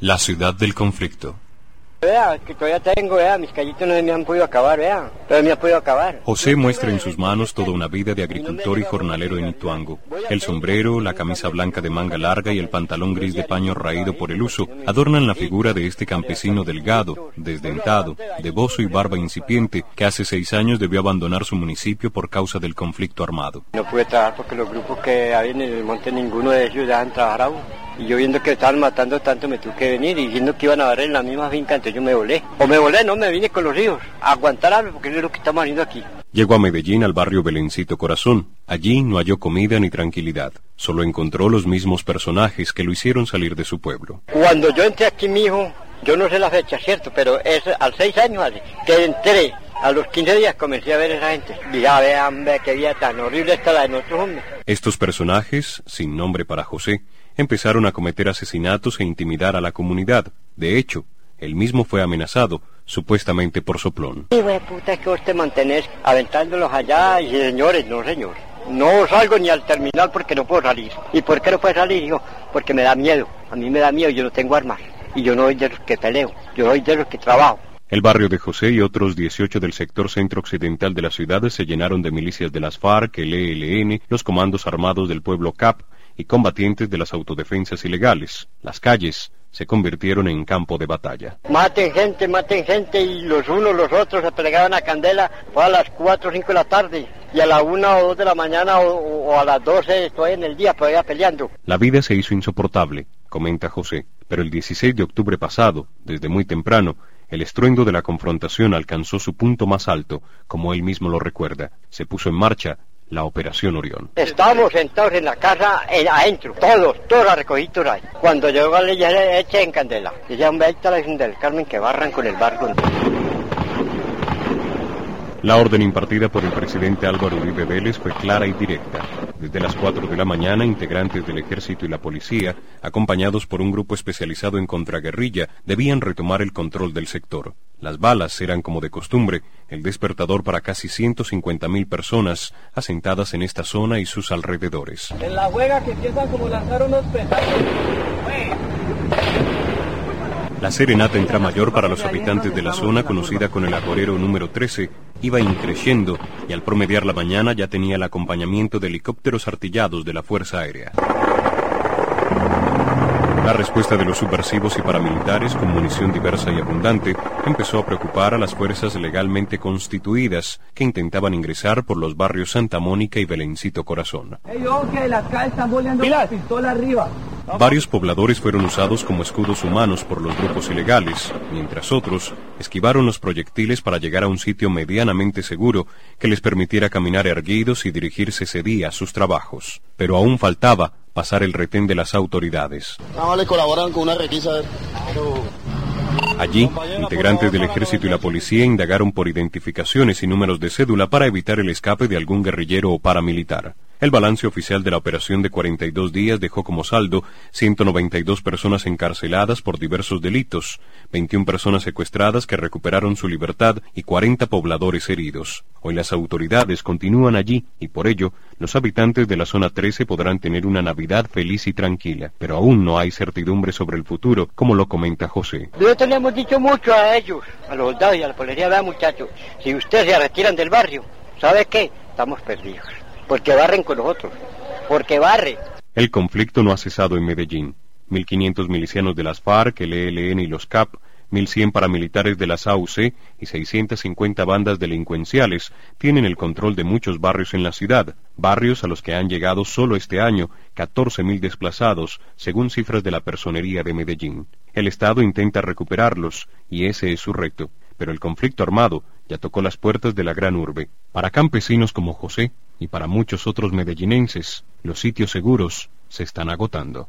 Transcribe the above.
La ciudad del conflicto. Vea, que todavía tengo, vea, mis callitos no me han podido acabar, vea, pero me han podido acabar. José muestra en sus manos toda una vida de agricultor y jornalero en Ituango. El sombrero, la camisa blanca de manga larga y el pantalón gris de paño raído por el uso adornan la figura de este campesino delgado, desdentado, de bozo y barba incipiente, que hace seis años debió abandonar su municipio por causa del conflicto armado. No pude trabajar porque los grupos que había en el monte, ninguno de ellos dejan trabajar aún. Y yo viendo que estaban matando tanto me tuve que venir y diciendo que iban a dar en la misma finca, entonces yo me volé. O me volé, no, me vine con los a aguantar algo porque es lo que estamos haciendo aquí. Llegó a Medellín al barrio Belencito Corazón. Allí no halló comida ni tranquilidad. Solo encontró los mismos personajes que lo hicieron salir de su pueblo. Cuando yo entré aquí, mi hijo, yo no sé la fecha, ¿cierto? Pero es al seis años que entré. A los 15 días comencé a ver a esa gente. Ya vean, ve qué vida tan horrible está la de nosotros, hombre. Estos personajes, sin nombre para José, empezaron a cometer asesinatos e intimidar a la comunidad. De hecho, él mismo fue amenazado, supuestamente por soplón. Y de puta es que vos te mantenés aventándolos allá y señores, no señor. No salgo ni al terminal porque no puedo salir. ¿Y por qué no puedo salir? Digo, porque me da miedo. A mí me da miedo, yo no tengo armas. Y yo no soy de los que peleo, yo soy de los que trabajo. El barrio de José y otros 18 del sector centro-occidental de la ciudad se llenaron de milicias de las FARC, el ELN, los comandos armados del pueblo CAP y combatientes de las autodefensas ilegales. Las calles se convirtieron en campo de batalla. Maten gente, maten gente y los unos los otros se pegaban a candela fue a las 4 o 5 de la tarde y a la 1 o 2 de la mañana o, o a las 12 estoy en el día todavía peleando. La vida se hizo insoportable, comenta José, pero el 16 de octubre pasado, desde muy temprano, el estruendo de la confrontación alcanzó su punto más alto, como él mismo lo recuerda. Se puso en marcha la Operación Orión. Estábamos sentados en la casa en, adentro, todos, todos la recogidos ahí. Cuando llegó la ley ya eché en candela. Decían, vete a la del Carmen que barran con el barco. La orden impartida por el presidente Álvaro Uribe Vélez fue clara y directa. Desde las 4 de la mañana, integrantes del ejército y la policía, acompañados por un grupo especializado en contraguerrilla, debían retomar el control del sector. Las balas eran, como de costumbre, el despertador para casi 150.000 personas asentadas en esta zona y sus alrededores. En la juega que empiezan como lanzar unos petazos. La serenata mayor para los habitantes de la zona conocida con el agorero número 13 iba increciendo y al promediar la mañana ya tenía el acompañamiento de helicópteros artillados de la Fuerza Aérea. La respuesta de los subversivos y paramilitares, con munición diversa y abundante, empezó a preocupar a las fuerzas legalmente constituidas que intentaban ingresar por los barrios Santa Mónica y Belencito Corazón. Varios pobladores fueron usados como escudos humanos por los grupos ilegales, mientras otros esquivaron los proyectiles para llegar a un sitio medianamente seguro que les permitiera caminar erguidos y dirigirse ese día a sus trabajos. Pero aún faltaba pasar el retén de las autoridades. colaboran con una requisa. Allí, integrantes del ejército y la policía indagaron por identificaciones y números de cédula para evitar el escape de algún guerrillero o paramilitar. El balance oficial de la operación de 42 días dejó como saldo 192 personas encarceladas por diversos delitos, 21 personas secuestradas que recuperaron su libertad y 40 pobladores heridos. Hoy las autoridades continúan allí y por ello los habitantes de la zona 13 podrán tener una Navidad feliz y tranquila, pero aún no hay certidumbre sobre el futuro, como lo comenta José. Yo tenemos dicho mucho a ellos, a los soldados y a la policía, vea muchachos, si ustedes se retiran del barrio, ¿sabe qué? Estamos perdidos porque barren con nosotros, porque barre. El conflicto no ha cesado en Medellín. 1.500 milicianos de las FARC, el ELN y los CAP, 1.100 paramilitares de las AUC y 650 bandas delincuenciales tienen el control de muchos barrios en la ciudad, barrios a los que han llegado solo este año 14.000 desplazados, según cifras de la Personería de Medellín. El Estado intenta recuperarlos, y ese es su reto, pero el conflicto armado ya tocó las puertas de la gran urbe. Para campesinos como José y para muchos otros medellinenses, los sitios seguros se están agotando.